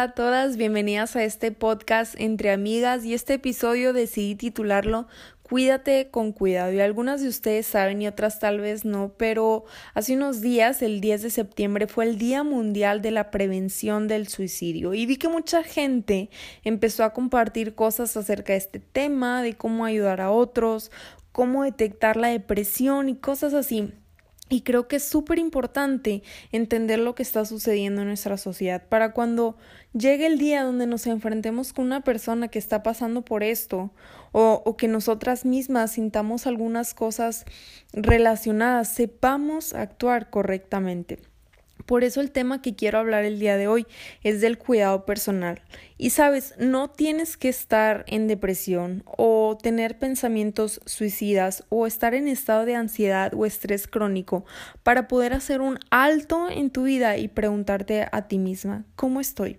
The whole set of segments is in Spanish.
Hola a todas, bienvenidas a este podcast entre amigas y este episodio decidí titularlo Cuídate con cuidado y algunas de ustedes saben y otras tal vez no, pero hace unos días, el 10 de septiembre, fue el Día Mundial de la Prevención del Suicidio y vi que mucha gente empezó a compartir cosas acerca de este tema, de cómo ayudar a otros, cómo detectar la depresión y cosas así. Y creo que es súper importante entender lo que está sucediendo en nuestra sociedad para cuando llegue el día donde nos enfrentemos con una persona que está pasando por esto o, o que nosotras mismas sintamos algunas cosas relacionadas, sepamos actuar correctamente. Por eso el tema que quiero hablar el día de hoy es del cuidado personal. Y sabes, no tienes que estar en depresión o tener pensamientos suicidas o estar en estado de ansiedad o estrés crónico para poder hacer un alto en tu vida y preguntarte a ti misma, ¿cómo estoy?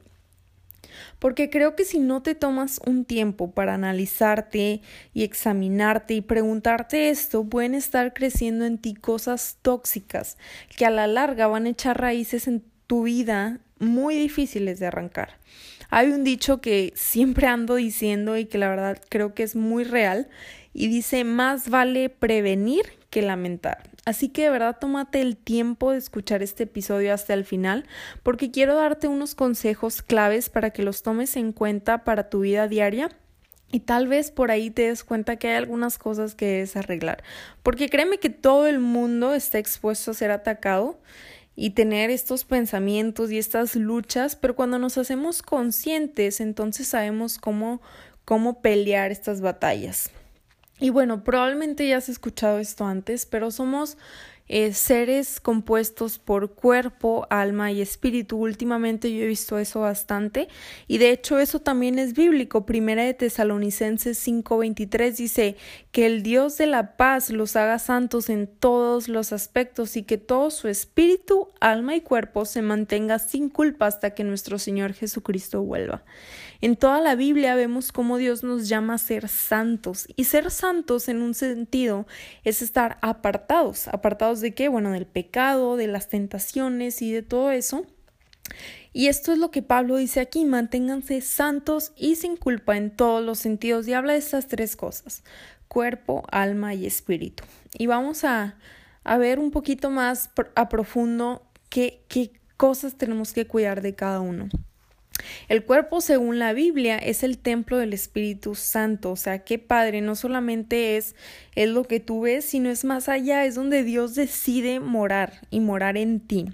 Porque creo que si no te tomas un tiempo para analizarte y examinarte y preguntarte esto, pueden estar creciendo en ti cosas tóxicas que a la larga van a echar raíces en tu vida muy difíciles de arrancar. Hay un dicho que siempre ando diciendo y que la verdad creo que es muy real y dice más vale prevenir que lamentar. Así que de verdad tómate el tiempo de escuchar este episodio hasta el final porque quiero darte unos consejos claves para que los tomes en cuenta para tu vida diaria y tal vez por ahí te des cuenta que hay algunas cosas que debes arreglar. Porque créeme que todo el mundo está expuesto a ser atacado y tener estos pensamientos y estas luchas, pero cuando nos hacemos conscientes, entonces sabemos cómo, cómo pelear estas batallas. Y bueno, probablemente ya has escuchado esto antes, pero somos eh, seres compuestos por cuerpo, alma y espíritu. Últimamente yo he visto eso bastante y de hecho eso también es bíblico. Primera de Tesalonicenses 5:23 dice que el Dios de la paz los haga santos en todos los aspectos y que todo su espíritu, alma y cuerpo se mantenga sin culpa hasta que nuestro Señor Jesucristo vuelva. En toda la Biblia vemos cómo Dios nos llama a ser santos y ser santos en un sentido es estar apartados. ¿Apartados de qué? Bueno, del pecado, de las tentaciones y de todo eso. Y esto es lo que Pablo dice aquí, manténganse santos y sin culpa en todos los sentidos y habla de estas tres cosas, cuerpo, alma y espíritu. Y vamos a, ver un poquito más a profundo qué cosas tenemos que cuidar de cada uno. El cuerpo, según la Biblia, es el templo del Espíritu Santo. O sea, qué padre, no solamente es, es lo que tú ves, sino es más allá, es donde Dios decide morar y morar en ti.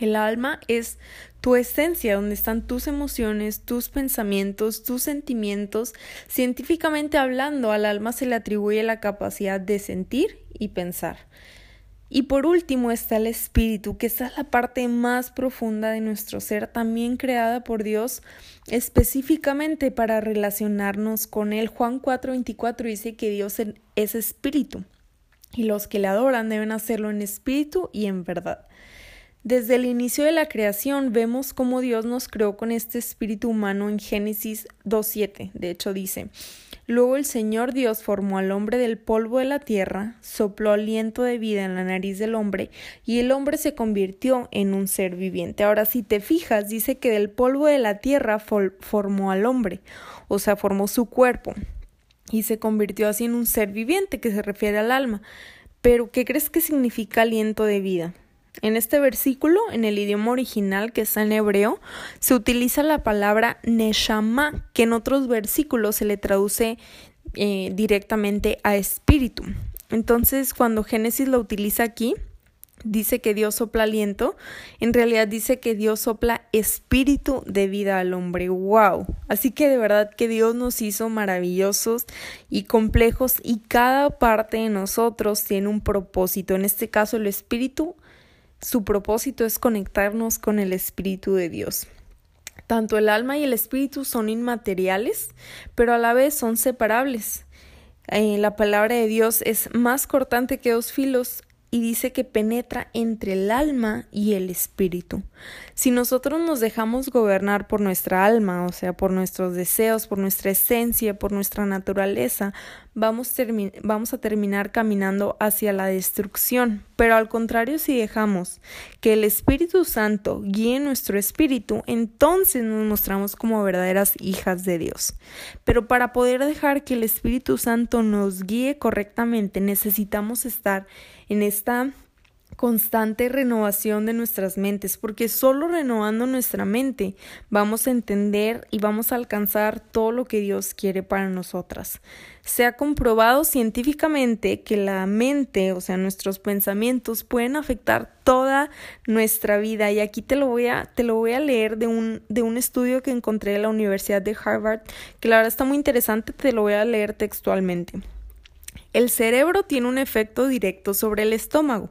El alma es tu esencia, donde están tus emociones, tus pensamientos, tus sentimientos. Científicamente hablando, al alma se le atribuye la capacidad de sentir y pensar. Y por último está el espíritu, que es la parte más profunda de nuestro ser, también creada por Dios específicamente para relacionarnos con Él. Juan 4:24 dice que Dios es espíritu y los que le adoran deben hacerlo en espíritu y en verdad. Desde el inicio de la creación vemos cómo Dios nos creó con este espíritu humano en Génesis 2.7. De hecho dice, Luego el Señor Dios formó al hombre del polvo de la tierra, sopló aliento de vida en la nariz del hombre, y el hombre se convirtió en un ser viviente. Ahora, si te fijas, dice que del polvo de la tierra formó al hombre, o sea, formó su cuerpo, y se convirtió así en un ser viviente, que se refiere al alma. Pero, ¿qué crees que significa aliento de vida? En este versículo, en el idioma original que está en hebreo, se utiliza la palabra neshama, que en otros versículos se le traduce eh, directamente a espíritu. Entonces, cuando Génesis lo utiliza aquí, dice que Dios sopla aliento, en realidad dice que Dios sopla espíritu de vida al hombre. ¡Wow! Así que de verdad que Dios nos hizo maravillosos y complejos y cada parte de nosotros tiene un propósito. En este caso, el espíritu su propósito es conectarnos con el Espíritu de Dios. Tanto el alma y el espíritu son inmateriales, pero a la vez son separables. Eh, la palabra de Dios es más cortante que dos filos y dice que penetra entre el alma y el espíritu. Si nosotros nos dejamos gobernar por nuestra alma, o sea, por nuestros deseos, por nuestra esencia, por nuestra naturaleza, vamos, vamos a terminar caminando hacia la destrucción. Pero al contrario, si dejamos que el Espíritu Santo guíe nuestro espíritu, entonces nos mostramos como verdaderas hijas de Dios. Pero para poder dejar que el Espíritu Santo nos guíe correctamente, necesitamos estar en esta constante renovación de nuestras mentes, porque solo renovando nuestra mente vamos a entender y vamos a alcanzar todo lo que Dios quiere para nosotras. Se ha comprobado científicamente que la mente, o sea, nuestros pensamientos pueden afectar toda nuestra vida y aquí te lo voy a te lo voy a leer de un de un estudio que encontré en la Universidad de Harvard, que la verdad está muy interesante, te lo voy a leer textualmente. El cerebro tiene un efecto directo sobre el estómago.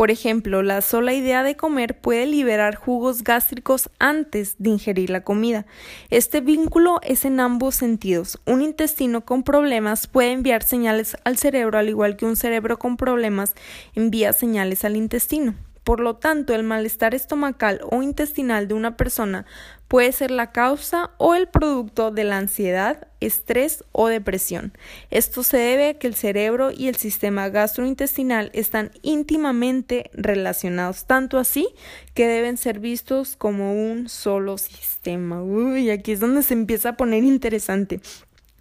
Por ejemplo, la sola idea de comer puede liberar jugos gástricos antes de ingerir la comida. Este vínculo es en ambos sentidos. Un intestino con problemas puede enviar señales al cerebro al igual que un cerebro con problemas envía señales al intestino. Por lo tanto, el malestar estomacal o intestinal de una persona puede ser la causa o el producto de la ansiedad, estrés o depresión. Esto se debe a que el cerebro y el sistema gastrointestinal están íntimamente relacionados, tanto así que deben ser vistos como un solo sistema. Uy, aquí es donde se empieza a poner interesante.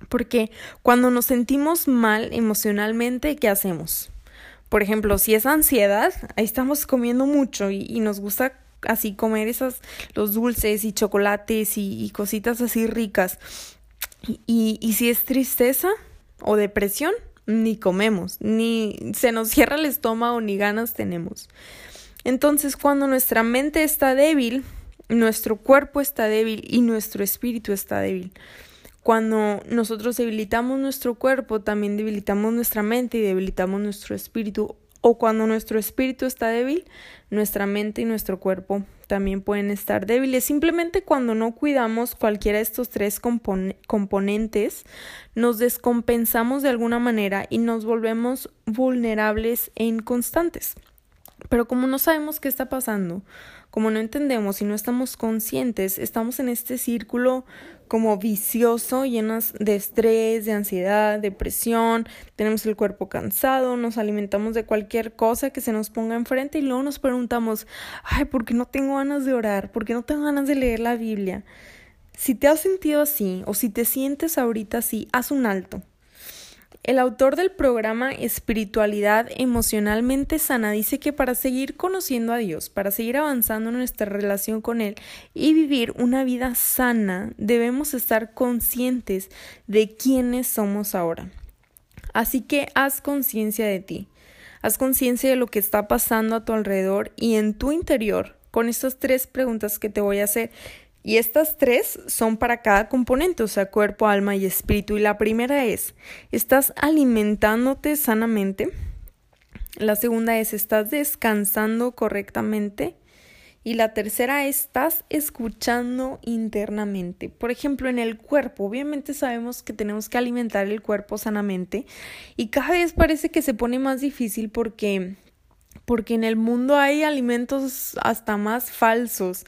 Porque cuando nos sentimos mal emocionalmente, ¿qué hacemos? Por ejemplo, si es ansiedad, ahí estamos comiendo mucho y, nos gusta así comer esas, los dulces y chocolates y, cositas así ricas. Y, y, si es tristeza o depresión, ni comemos, ni se nos cierra el estómago, ni ganas tenemos. Entonces, cuando nuestra mente está débil, nuestro cuerpo está débil y nuestro espíritu está débil. Cuando nosotros debilitamos nuestro cuerpo, también debilitamos nuestra mente y debilitamos nuestro espíritu. O cuando nuestro espíritu está débil, nuestra mente y nuestro cuerpo también pueden estar débiles. Simplemente cuando no cuidamos cualquiera de estos tres componentes, nos descompensamos de alguna manera y nos volvemos vulnerables e inconstantes. Pero como no sabemos qué está pasando, como no entendemos y no estamos conscientes, estamos en este círculo como vicioso, llenos de estrés, de ansiedad, depresión, tenemos el cuerpo cansado, nos alimentamos de cualquier cosa que se nos ponga enfrente y luego nos preguntamos, ay, ¿por qué no tengo ganas de orar? ¿Por qué no tengo ganas de leer la Biblia? Si te has sentido así o si te sientes ahorita así, haz un alto. El autor del programa Espiritualidad Emocionalmente Sana dice que para seguir conociendo a Dios, para seguir avanzando en nuestra relación con Él y vivir una vida sana, debemos estar conscientes de quiénes somos ahora. Así que haz conciencia de ti, haz conciencia de lo que está pasando a tu alrededor y en tu interior con estas tres preguntas que te voy a hacer y estas tres son para cada componente, o sea, cuerpo, alma y espíritu. Y la primera es, ¿estás alimentándote sanamente? La segunda es, ¿estás descansando correctamente? Y la tercera, ¿estás escuchando internamente? Por ejemplo, en el cuerpo, obviamente sabemos que tenemos que alimentar el cuerpo sanamente y cada vez parece que se pone más difícil porque porque en el mundo hay alimentos hasta más falsos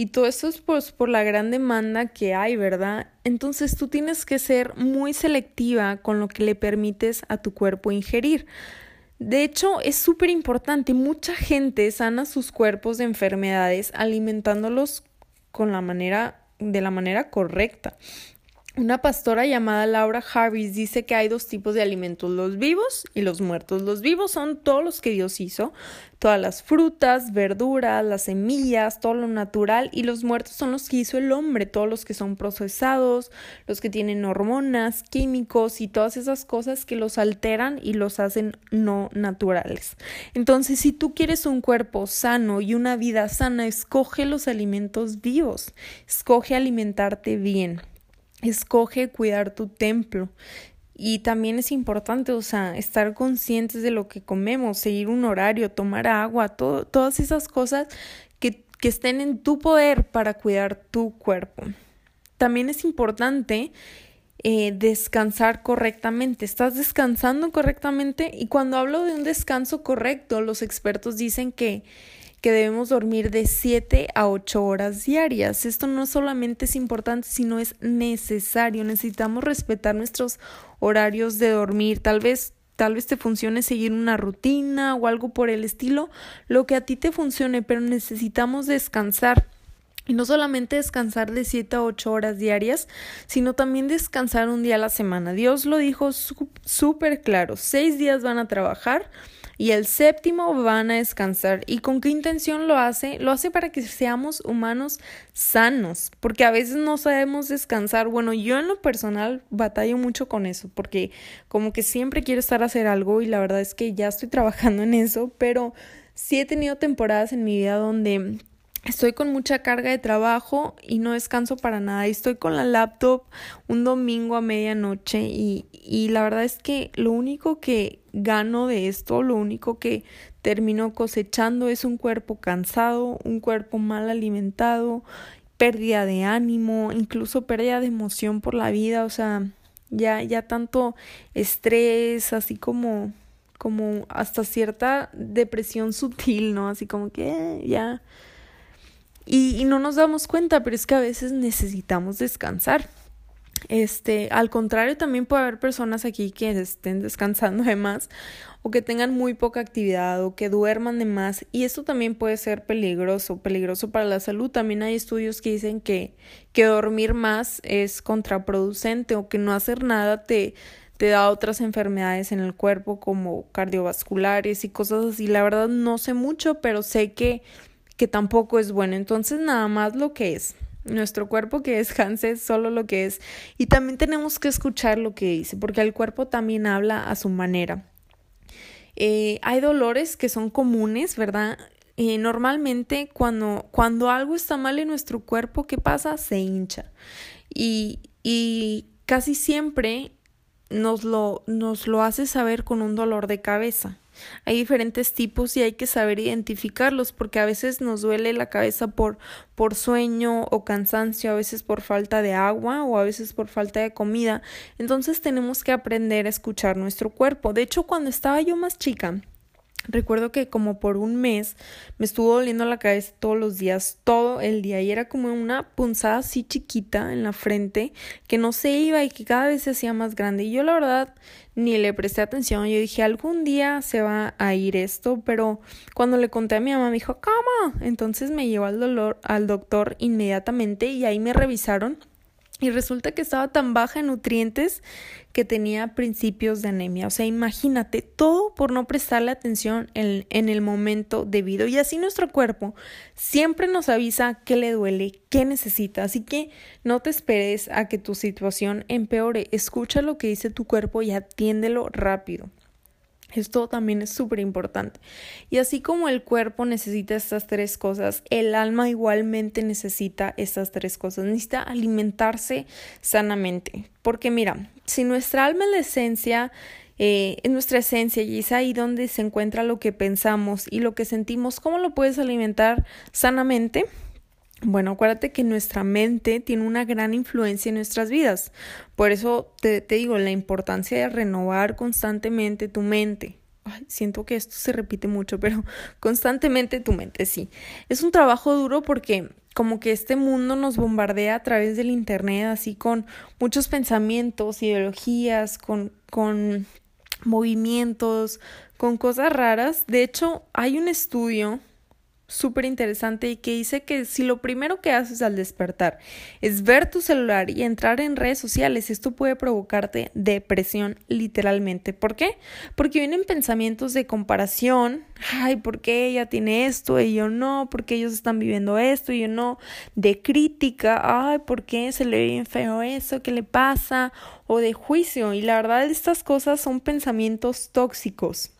y todo eso es pues, por la gran demanda que hay, ¿verdad? Entonces tú tienes que ser muy selectiva con lo que le permites a tu cuerpo ingerir. De hecho, es súper importante. Mucha gente sana sus cuerpos de enfermedades alimentándolos con la manera, de la manera correcta. Una pastora llamada Laura Harris dice que hay dos tipos de alimentos, los vivos y los muertos. Los vivos son todos los que Dios hizo, todas las frutas, verduras, las semillas, todo lo natural, y los muertos son los que hizo el hombre, todos los que son procesados, los que tienen hormonas, químicos y todas esas cosas que los alteran y los hacen no naturales. Entonces, si tú quieres un cuerpo sano y una vida sana, escoge los alimentos vivos, escoge alimentarte bien. Escoge cuidar tu templo. Y también es importante, o sea, estar conscientes de lo que comemos, seguir un horario, tomar agua, todas esas cosas que, que estén en tu poder para cuidar tu cuerpo. También es importante eh, descansar correctamente. Estás descansando correctamente y cuando hablo de un descanso correcto, los expertos dicen que que debemos dormir de 7 a 8 horas diarias. Esto no solamente es importante, sino es necesario. Necesitamos respetar nuestros horarios de dormir. Tal vez tal vez te funcione seguir una rutina o algo por el estilo, lo que a ti te funcione, pero necesitamos descansar. Y no solamente descansar de 7 a 8 horas diarias, sino también descansar un día a la semana. Dios lo dijo súper claro, seis días van a trabajar, y el séptimo van a descansar. ¿Y con qué intención lo hace? Lo hace para que seamos humanos sanos, porque a veces no sabemos descansar. Bueno, yo en lo personal batallo mucho con eso, porque como que siempre quiero estar a hacer algo y la verdad es que ya estoy trabajando en eso, pero sí he tenido temporadas en mi vida donde Estoy con mucha carga de trabajo y no descanso para nada. Estoy con la laptop un domingo a medianoche y, y la verdad es que lo único que gano de esto, lo único que termino cosechando es un cuerpo cansado, un cuerpo mal alimentado, pérdida de ánimo, incluso pérdida de emoción por la vida, o sea, ya, ya tanto estrés, así como, como hasta cierta depresión sutil, ¿no? Así como que eh, ya y, no nos damos cuenta, pero es que a veces necesitamos descansar. Este, al contrario, también puede haber personas aquí que estén descansando de más o que tengan muy poca actividad o que duerman de más y esto también puede ser peligroso, peligroso para la salud. También hay estudios que dicen que, que dormir más es contraproducente o que no hacer nada te, te da otras enfermedades en el cuerpo como cardiovasculares y cosas así. La verdad no sé mucho, pero sé que que tampoco es bueno. Entonces, nada más lo que es. Nuestro cuerpo que descanse solo lo que es. Y también tenemos que escuchar lo que dice, porque el cuerpo también habla a su manera. Eh, hay dolores que son comunes, ¿verdad? Eh, normalmente cuando, cuando algo está mal en nuestro cuerpo, ¿qué pasa? Se hincha. Y, y casi siempre nos lo, nos lo hace saber con un dolor de cabeza. Hay diferentes tipos y hay que saber identificarlos porque a veces nos duele la cabeza por, por sueño o cansancio, a veces por falta de agua o a veces por falta de comida. Entonces tenemos que aprender a escuchar nuestro cuerpo. De hecho, cuando estaba yo más chica, Recuerdo que como por un mes me estuvo doliendo la cabeza todos los días, todo el día, y era como una punzada así chiquita en la frente que no se iba y que cada vez se hacía más grande. Y yo la verdad ni le presté atención, yo dije algún día se va a ir esto, pero cuando le conté a mi mamá me dijo, ¿cómo? Entonces me llevó al dolor, al doctor inmediatamente y ahí me revisaron y resulta que estaba tan baja en nutrientes que tenía principios de anemia. O sea, imagínate, todo por no prestarle atención en, en, el momento debido. Y así nuestro cuerpo siempre nos avisa qué le duele, qué necesita. Así que no te esperes a que tu situación empeore. Escucha lo que dice tu cuerpo y atiéndelo rápido. Esto también es súper importante. Y así como el cuerpo necesita estas tres cosas, el alma igualmente necesita estas tres cosas. Necesita alimentarse sanamente. Porque mira, si nuestra alma es la esencia, eh, es nuestra esencia y es ahí donde se encuentra lo que pensamos y lo que sentimos, ¿cómo lo puedes alimentar sanamente? Bueno, acuérdate que nuestra mente tiene una gran influencia en nuestras vidas. Por eso te, te digo, la importancia de renovar constantemente tu mente. Ay, siento que esto se repite mucho, pero constantemente tu mente, sí. Es un trabajo duro porque como que este mundo nos bombardea a través del Internet, así con muchos pensamientos, ideologías, con, con movimientos, con cosas raras. De hecho, hay un estudio súper interesante y que dice que si lo primero que haces al despertar es ver tu celular y entrar en redes sociales, esto puede provocarte depresión literalmente. ¿Por qué? Porque vienen pensamientos de comparación, ay, ¿por qué ella tiene esto y yo no? ¿Por qué ellos están viviendo esto y yo no? De crítica, ay, ¿por qué se le ve feo eso? ¿Qué le pasa? O de juicio. Y la verdad estas cosas son pensamientos tóxicos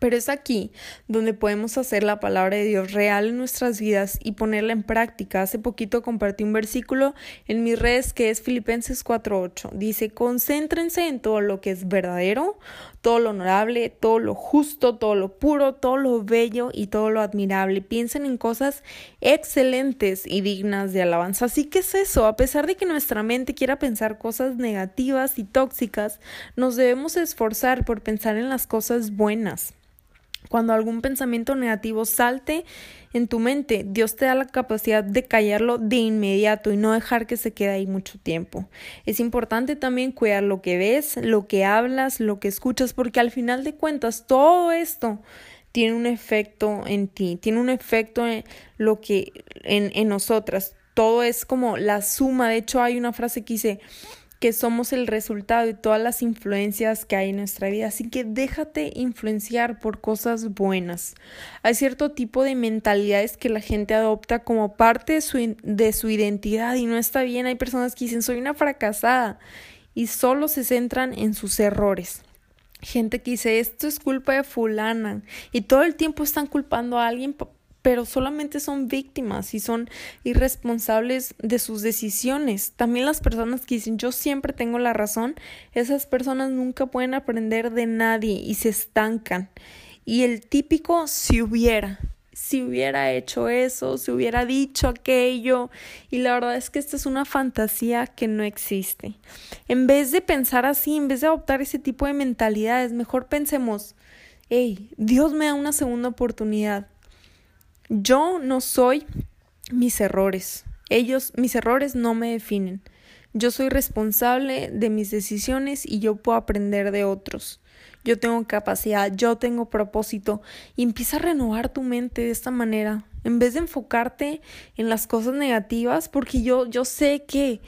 Pero es aquí donde podemos hacer la palabra de Dios real en nuestras vidas y ponerla en práctica. Hace poquito compartí un versículo en mis redes que es Filipenses 4:8. Dice, concéntrense en todo lo que es verdadero, todo lo honorable, todo lo justo, todo lo puro, todo lo bello y todo lo admirable. Piensen en cosas excelentes y dignas de alabanza. Así que es eso, a pesar de que nuestra mente quiera pensar cosas negativas y tóxicas, nos debemos esforzar por pensar en las cosas buenas. Cuando algún pensamiento negativo salte en tu mente, Dios te da la capacidad de callarlo de inmediato y no dejar que se quede ahí mucho tiempo. Es importante también cuidar lo que ves, lo que hablas, lo que escuchas, porque al final de cuentas todo esto tiene un efecto en ti, tiene un efecto en lo que en, en nosotras. Todo es como la suma. De hecho, hay una frase que dice que somos el resultado de todas las influencias que hay en nuestra vida. Así que déjate influenciar por cosas buenas. Hay cierto tipo de mentalidades que la gente adopta como parte de su, de su identidad y no está bien. Hay personas que dicen soy una fracasada y solo se centran en sus errores. Gente que dice esto es culpa de fulana y todo el tiempo están culpando a alguien pero solamente son víctimas y son irresponsables de sus decisiones. También las personas que dicen yo siempre tengo la razón, esas personas nunca pueden aprender de nadie y se estancan. Y el típico si hubiera, si hubiera hecho eso, si hubiera dicho aquello. Y la verdad es que esta es una fantasía que no existe. En vez de pensar así, en vez de adoptar ese tipo de mentalidades, mejor pensemos, hey, Dios me da una segunda oportunidad yo no soy mis errores. Ellos, mis errores no me definen. Yo soy responsable de mis decisiones y yo puedo aprender de otros. Yo tengo capacidad, yo tengo propósito y empieza a renovar tu mente de esta manera. En vez de enfocarte en las cosas negativas, porque yo, yo sé que,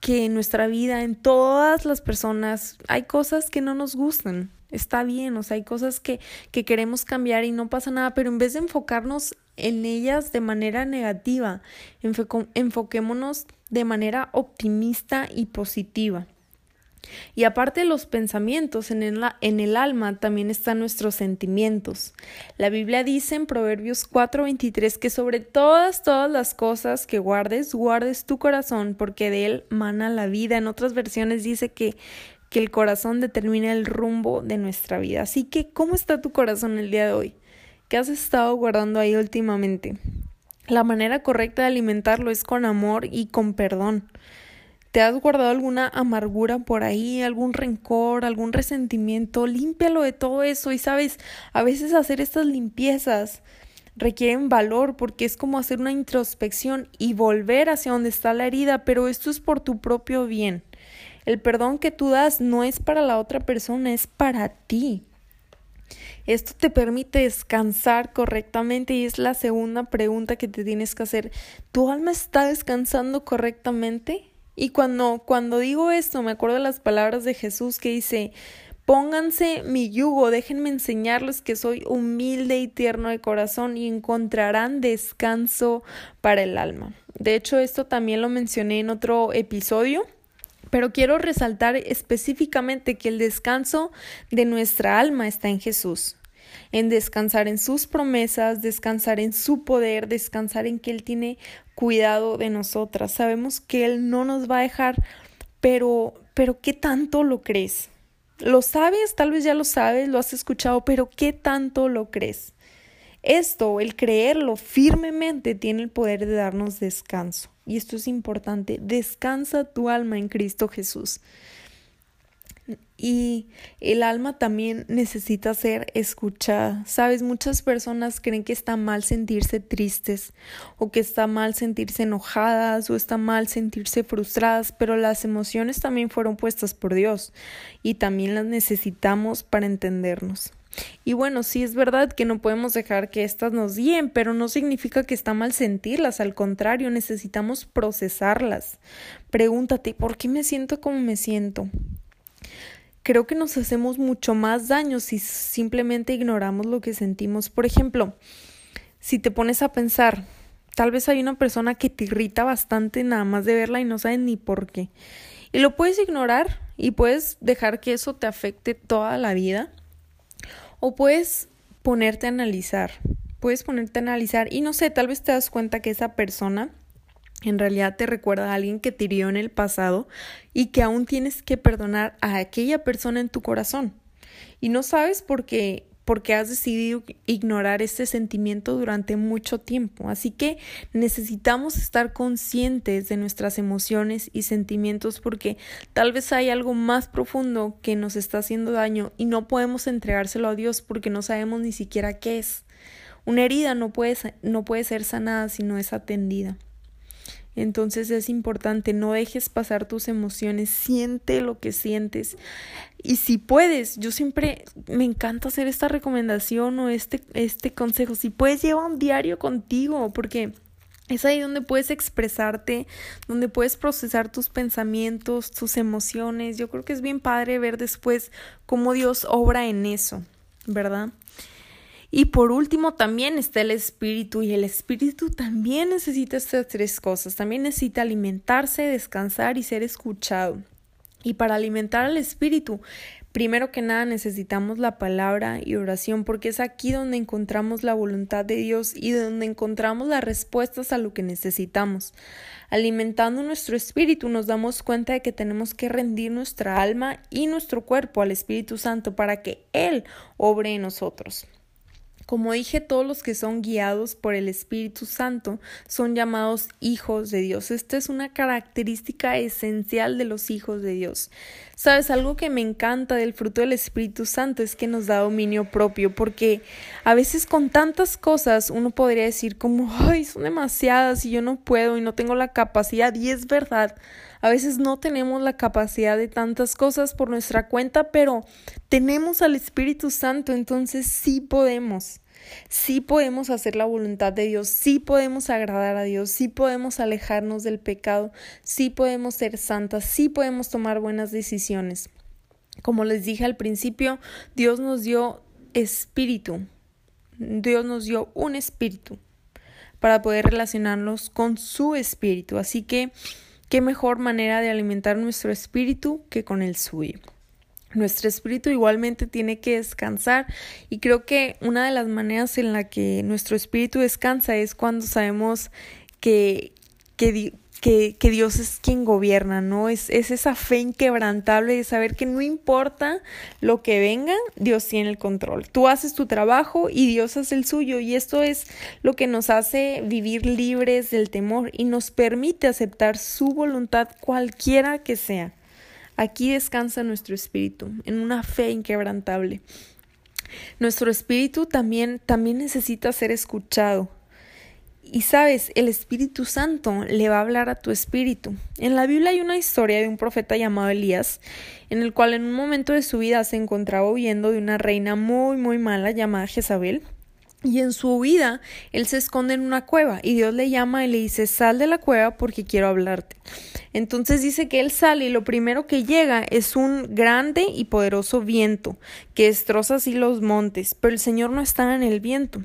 que en nuestra vida, en todas las personas, hay cosas que no nos gustan. Está bien, o sea, hay cosas que, que queremos cambiar y no pasa nada, pero en vez de enfocarnos en ellas de manera negativa, enfoquémonos de manera optimista y positiva. Y aparte de los pensamientos, en el, en el, alma también están nuestros sentimientos. La Biblia dice en Proverbios 4:23 que sobre todas, todas las cosas que guardes, guardes tu corazón, porque de él mana la vida. En otras versiones dice que que el corazón determina el rumbo de nuestra vida. Así que, ¿cómo está tu corazón el día de hoy? ¿Qué has estado guardando ahí últimamente? La manera correcta de alimentarlo es con amor y con perdón. ¿Te has guardado alguna amargura por ahí, algún rencor, algún resentimiento? Límpialo de todo eso y sabes, a veces hacer estas limpiezas requieren valor porque es como hacer una introspección y volver hacia donde está la herida, pero esto es por tu propio bien. El perdón que tú das no es para la otra persona, es para ti. Esto te permite descansar correctamente y es la segunda pregunta que te tienes que hacer. ¿Tu alma está descansando correctamente? Y cuando, cuando digo esto, me acuerdo de las palabras de Jesús que dice, pónganse mi yugo, déjenme enseñarles que soy humilde y tierno de corazón y encontrarán descanso para el alma. De hecho, esto también lo mencioné en otro episodio pero quiero resaltar específicamente que el descanso de nuestra alma está en Jesús, en descansar en sus promesas, descansar en su poder, descansar en que Él tiene cuidado de nosotras. Sabemos que Él no nos va a dejar, pero, pero ¿qué tanto lo crees? ¿Lo sabes? Tal vez ya lo sabes, lo has escuchado, pero ¿qué tanto lo crees? Esto, el creerlo firmemente, tiene el poder de darnos descanso. Y esto es importante. Descansa tu alma en Cristo Jesús. Y el alma también necesita ser escuchada. Sabes, muchas personas creen que está mal sentirse tristes o que está mal sentirse enojadas o está mal sentirse frustradas, pero las emociones también fueron puestas por Dios y también las necesitamos para entendernos. Y bueno, sí es verdad que no podemos dejar que éstas nos guíen, pero no significa que está mal sentirlas, al contrario, necesitamos procesarlas. Pregúntate, ¿por qué me siento como me siento? Creo que nos hacemos mucho más daño si simplemente ignoramos lo que sentimos. Por ejemplo, si te pones a pensar, tal vez hay una persona que te irrita bastante nada más de verla y no sabes ni por qué. Y lo puedes ignorar y puedes dejar que eso te afecte toda la vida o puedes ponerte a analizar. Puedes ponerte a analizar y no sé, tal vez te das cuenta que esa persona en realidad te recuerda a alguien que te hirió en el pasado y que aún tienes que perdonar a aquella persona en tu corazón. Y no sabes por qué porque has decidido ignorar este sentimiento durante mucho tiempo. Así que necesitamos estar conscientes de nuestras emociones y sentimientos porque tal vez hay algo más profundo que nos está haciendo daño y no podemos entregárselo a Dios porque no sabemos ni siquiera qué es. Una herida no puede, no puede ser sanada si no es atendida. Entonces es importante, no dejes pasar tus emociones, siente lo que sientes. Y si puedes, yo siempre me encanta hacer esta recomendación o este, este consejo, si puedes lleva un diario contigo, porque es ahí donde puedes expresarte, donde puedes procesar tus pensamientos, tus emociones. Yo creo que es bien padre ver después cómo Dios obra en eso, ¿verdad? Y por último también está el espíritu y el espíritu también necesita estas tres cosas. También necesita alimentarse, descansar y ser escuchado. Y para alimentar al espíritu, primero que nada necesitamos la palabra y oración porque es aquí donde encontramos la voluntad de Dios y donde encontramos las respuestas a lo que necesitamos. Alimentando nuestro espíritu nos damos cuenta de que tenemos que rendir nuestra alma y nuestro cuerpo al Espíritu Santo para que Él obre en nosotros. Como dije, todos los que son guiados por el Espíritu Santo son llamados hijos de Dios. Esta es una característica esencial de los hijos de Dios. Sabes, algo que me encanta del fruto del Espíritu Santo es que nos da dominio propio, porque a veces con tantas cosas uno podría decir como, ay, son demasiadas y yo no puedo y no tengo la capacidad, y es verdad. A veces no tenemos la capacidad de tantas cosas por nuestra cuenta, pero tenemos al Espíritu Santo, entonces sí podemos. Sí podemos hacer la voluntad de Dios, sí podemos agradar a Dios, sí podemos alejarnos del pecado, sí podemos ser santas, sí podemos tomar buenas decisiones. Como les dije al principio, Dios nos dio espíritu, Dios nos dio un espíritu para poder relacionarnos con su espíritu. Así que, ¿qué mejor manera de alimentar nuestro espíritu que con el suyo? Nuestro espíritu igualmente tiene que descansar y creo que una de las maneras en la que nuestro espíritu descansa es cuando sabemos que, que, que, Dios es quien gobierna, ¿no? Es, es esa fe inquebrantable de saber que no importa lo que venga, Dios tiene el control. Tú haces tu trabajo y Dios hace el suyo y esto es lo que nos hace vivir libres del temor y nos permite aceptar su voluntad cualquiera que sea. Aquí descansa nuestro espíritu, en una fe inquebrantable. Nuestro espíritu también, también necesita ser escuchado. Y sabes, el Espíritu Santo le va a hablar a tu espíritu. En la Biblia hay una historia de un profeta llamado Elías, en el cual en un momento de su vida se encontraba huyendo de una reina muy, muy mala llamada Jezabel. Y en su huida, él se esconde en una cueva y Dios le llama y le dice, sal de la cueva porque quiero hablarte. Entonces dice que él sale y lo primero que llega es un grande y poderoso viento que destroza así los montes, pero el Señor no estaba en el viento.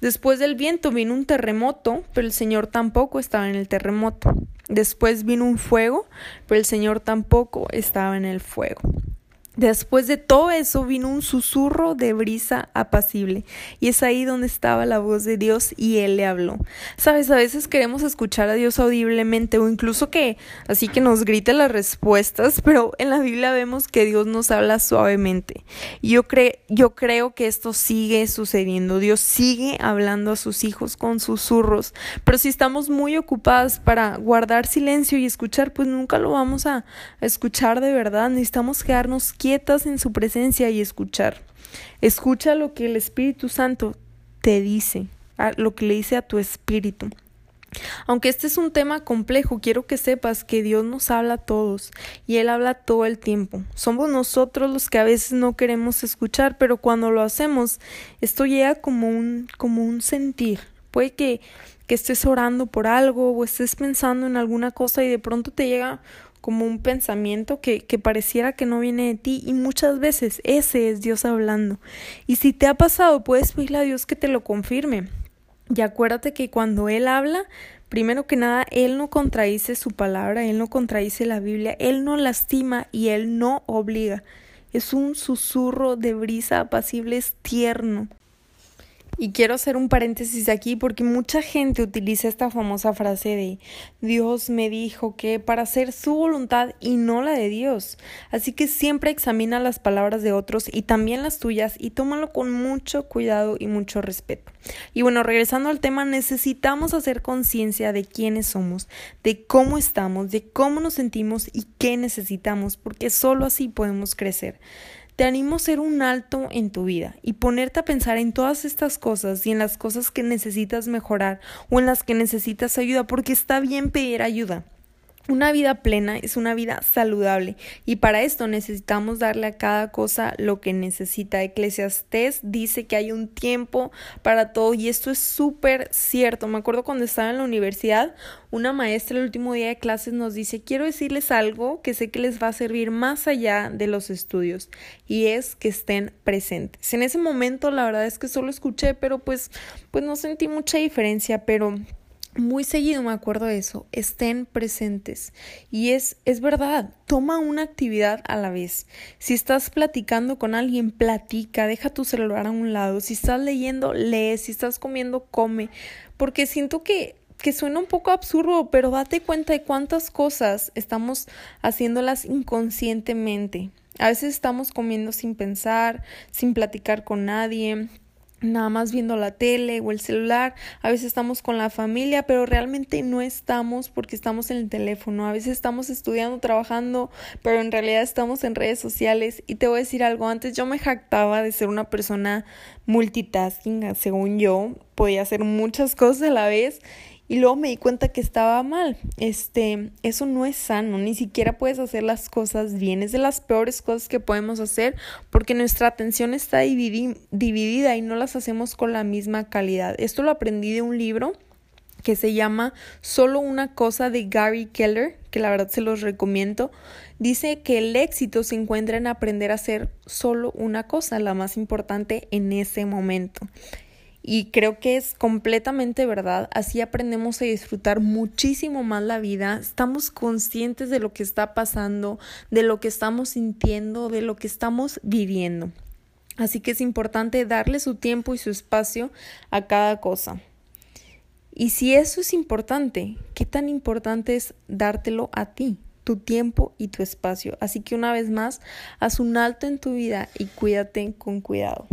Después del viento vino un terremoto, pero el Señor tampoco estaba en el terremoto. Después vino un fuego, pero el Señor tampoco estaba en el fuego. Después de todo eso vino un susurro de brisa apacible y es ahí donde estaba la voz de Dios y Él le habló. Sabes, a veces queremos escuchar a Dios audiblemente o incluso que así que nos grite las respuestas, pero en la Biblia vemos que Dios nos habla suavemente. Y yo, yo creo que esto sigue sucediendo. Dios sigue hablando a sus hijos con susurros, pero si estamos muy ocupadas para guardar silencio y escuchar, pues nunca lo vamos a escuchar de verdad. Necesitamos quedarnos quietas en su presencia y escuchar. Escucha lo que el Espíritu Santo te dice, lo que le dice a tu espíritu. Aunque este es un tema complejo, quiero que sepas que Dios nos habla a todos y Él habla todo el tiempo. Somos nosotros los que a veces no queremos escuchar, pero cuando lo hacemos, esto llega como un, como un sentir. Puede que, que estés orando por algo o estés pensando en alguna cosa y de pronto te llega como un pensamiento que, que pareciera que no viene de ti y muchas veces ese es Dios hablando. Y si te ha pasado, puedes pedirle a Dios que te lo confirme. Y acuérdate que cuando Él habla, primero que nada, Él no contradice su palabra, Él no contradice la Biblia, Él no lastima y Él no obliga. Es un susurro de brisa apacible, es tierno. Y quiero hacer un paréntesis aquí porque mucha gente utiliza esta famosa frase de Dios me dijo que para hacer su voluntad y no la de Dios. Así que siempre examina las palabras de otros y también las tuyas y tómalo con mucho cuidado y mucho respeto. Y bueno, regresando al tema, necesitamos hacer conciencia de quiénes somos, de cómo estamos, de cómo nos sentimos y qué necesitamos, porque solo así podemos crecer. Te animo a hacer un alto en tu vida y ponerte a pensar en todas estas cosas y en las cosas que necesitas mejorar o en las que necesitas ayuda, porque está bien pedir ayuda. Una vida plena es una vida saludable y para esto necesitamos darle a cada cosa lo que necesita. Eclesiastés dice que hay un tiempo para todo y esto es súper cierto. Me acuerdo cuando estaba en la universidad, una maestra el último día de clases nos dice quiero decirles algo que sé que les va a servir más allá de los estudios y es que estén presentes. En ese momento la verdad es que solo escuché pero pues pues no sentí mucha diferencia pero muy seguido me acuerdo de eso, estén presentes. Y es, es verdad, toma una actividad a la vez. Si estás platicando con alguien, platica, deja tu celular a un lado. Si estás leyendo, lee. Si estás comiendo, come. Porque siento que, que suena un poco absurdo, pero date cuenta de cuántas cosas estamos haciéndolas inconscientemente. A veces estamos comiendo sin pensar, sin platicar con nadie nada más viendo la tele o el celular, a veces estamos con la familia, pero realmente no estamos porque estamos en el teléfono, a veces estamos estudiando, trabajando, pero en realidad estamos en redes sociales. Y te voy a decir algo, antes yo me jactaba de ser una persona multitasking, según yo, podía hacer muchas cosas a la vez y luego me di cuenta que estaba mal. Este, eso no es sano, ni siquiera puedes hacer las cosas bien. Es de las peores cosas que podemos hacer porque nuestra atención está dividida y no las hacemos con la misma calidad. Esto lo aprendí de un libro que se llama Solo una cosa de Gary Keller, que la verdad se los recomiendo. Dice que el éxito se encuentra en aprender a hacer solo una cosa, la más importante en ese momento. Y creo que es completamente verdad. Así aprendemos a disfrutar muchísimo más la vida. Estamos conscientes de lo que está pasando, de lo que estamos sintiendo, de lo que estamos viviendo. Así que es importante darle su tiempo y su espacio a cada cosa. Y si eso es importante, ¿qué tan importante es dártelo a ti, tu tiempo y tu espacio? Así que una vez más, haz un alto en tu vida y cuídate con cuidado.